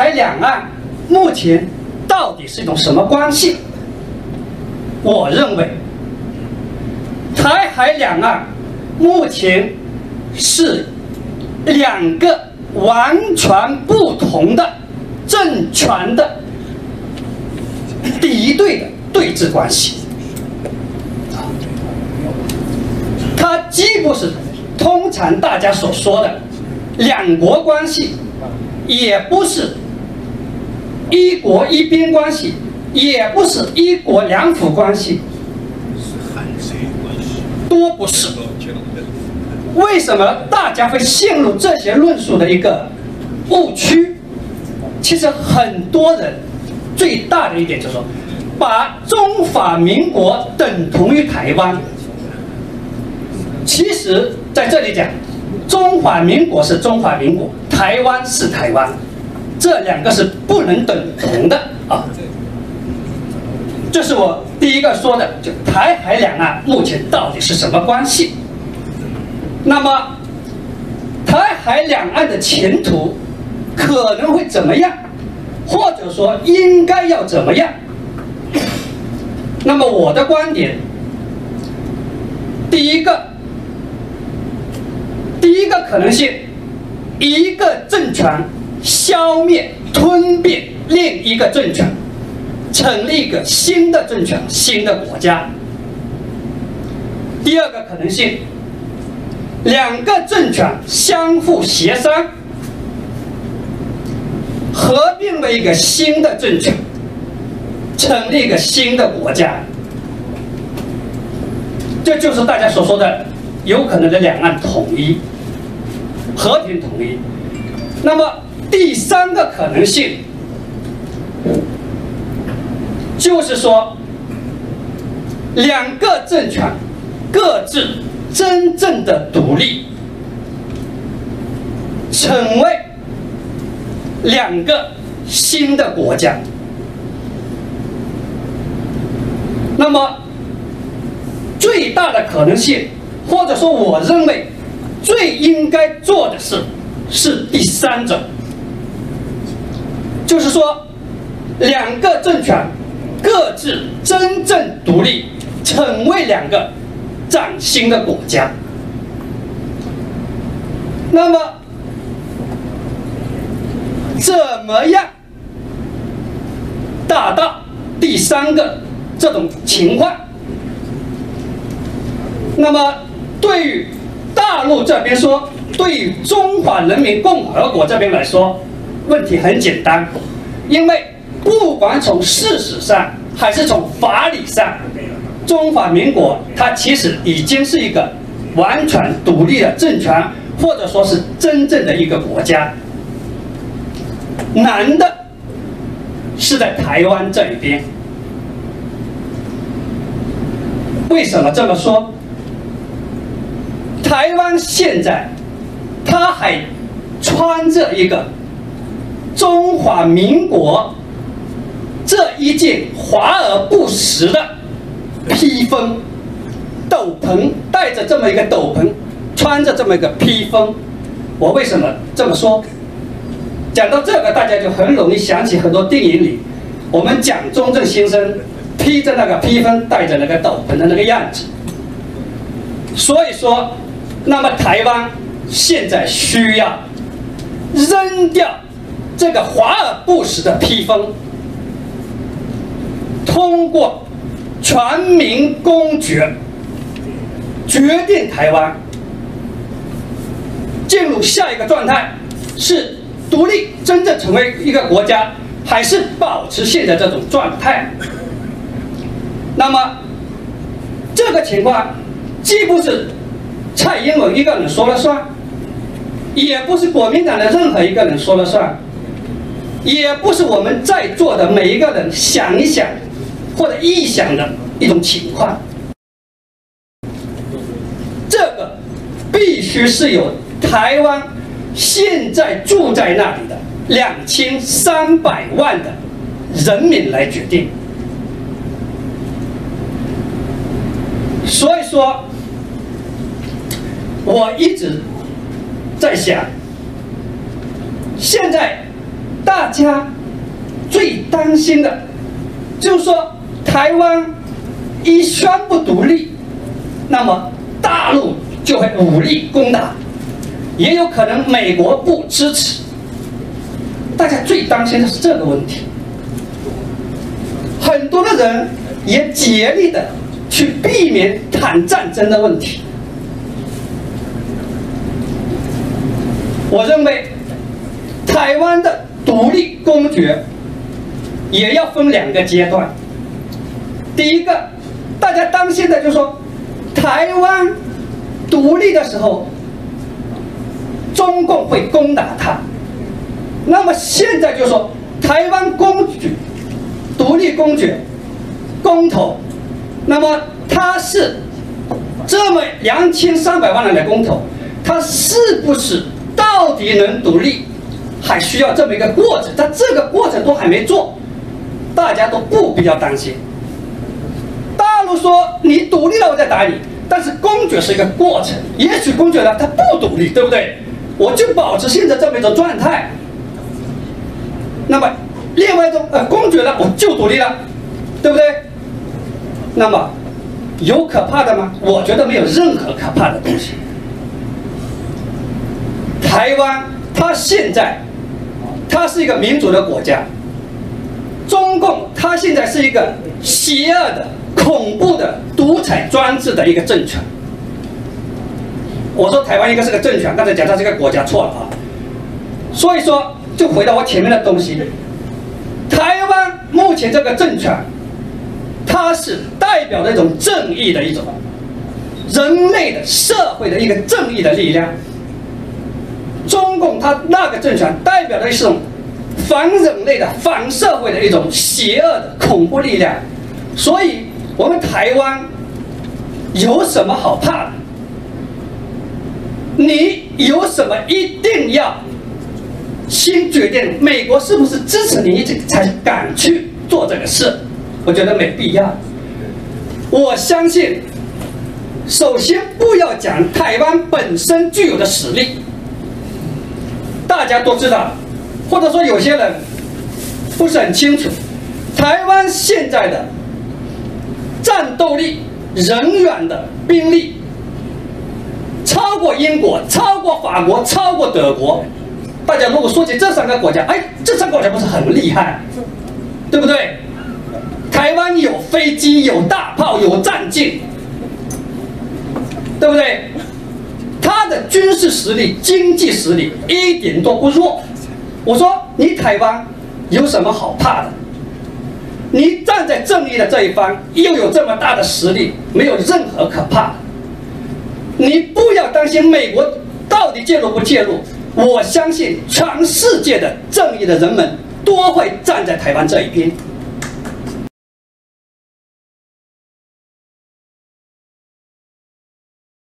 台两岸目前到底是一种什么关系？我认为，台海两岸目前是两个完全不同的政权的敌对的对峙关系。它既不是通常大家所说的两国关系，也不是一国一边关系，也不是一国两府关系，都不是。为什么大家会陷入这些论述的一个误区？其实很多人最大的一点就是说，把中华民国等同于台湾。其实在这里讲，中华民国是中华民国，台湾是台湾，这两个是不能等同的啊。这是我第一个说的，就台海两岸目前到底是什么关系？那么，台海两岸的前途可能会怎么样？或者说应该要怎么样？那么我的观点，第一个。第一个可能性，一个政权消灭、吞并另一个政权，成立一个新的政权、新的国家。第二个可能性，两个政权相互协商，合并为一个新的政权，成立一个新的国家。这就是大家所说的有可能的两岸统一。和平统一。那么第三个可能性，就是说，两个政权各自真正的独立，成为两个新的国家。那么最大的可能性，或者说我认为。最应该做的事是第三种，就是说，两个政权各自真正独立，成为两个崭新的国家。那么，怎么样达到第三个这种情况？那么，对于大陆这边说，对于中华人民共和国这边来说，问题很简单，因为不管从事实上还是从法理上，中华民国它其实已经是一个完全独立的政权，或者说是真正的一个国家。难的是在台湾这一边，为什么这么说？台湾现在，它还穿着一个中华民国这一件华而不实的披风，斗篷戴着这么一个斗篷，穿着这么一个披风。我为什么这么说？讲到这个，大家就很容易想起很多电影里，我们蒋中正先生披着那个披风，戴着那个斗篷的那个样子。所以说。那么台湾现在需要扔掉这个华而不实的披风，通过全民公决决定台湾进入下一个状态，是独立真正成为一个国家，还是保持现在这种状态？那么这个情况既不是。蔡英文一个人说了算，也不是国民党的任何一个人说了算，也不是我们在座的每一个人想一想或者臆想的一种情况。这个必须是由台湾现在住在那里的两千三百万的人民来决定。所以说。我一直在想，现在大家最担心的，就是说台湾一宣布独立，那么大陆就会武力攻打，也有可能美国不支持。大家最担心的是这个问题。很多的人也竭力的去避免谈战争的问题。我认为，台湾的独立公决也要分两个阶段。第一个，大家担心的就说，台湾独立的时候，中共会攻打它。那么现在就说，台湾公决、独立公决、公投，那么他是这么两千三百万人的公投，他是不是？到底能独立，还需要这么一个过程。但这个过程都还没做，大家都不必要担心。大陆说你独立了，我再打你。但是公决是一个过程，也许公决呢他不独立，对不对？我就保持现在这么一种状态。那么另外一种呃公决了我就独立了，对不对？那么有可怕的吗？我觉得没有任何可怕的东西。台湾，它现在，它是一个民主的国家。中共，它现在是一个邪恶的、恐怖的独裁专制的一个政权。我说台湾应该是个政权，刚才讲它是个国家错了啊。所以说，就回到我前面的东西，台湾目前这个政权，它是代表的一种正义的一种人类的社会的一个正义的力量。共他那个政权代表的是种反人类的、反社会的一种邪恶的恐怖力量，所以我们台湾有什么好怕的？你有什么一定要先决定美国是不是支持你才敢去做这个事？我觉得没必要。我相信，首先不要讲台湾本身具有的实力。大家都知道，或者说有些人不是很清楚，台湾现在的战斗力、人员的兵力超过英国、超过法国、超过德国。大家如果说起这三个国家，哎，这三个国家不是很厉害，对不对？台湾有飞机、有大炮、有战舰，对不对？军事实力、经济实力一点都不弱。我说你台湾有什么好怕的？你站在正义的这一方，又有这么大的实力，没有任何可怕的。你不要担心美国到底介入不介入，我相信全世界的正义的人们都会站在台湾这一边。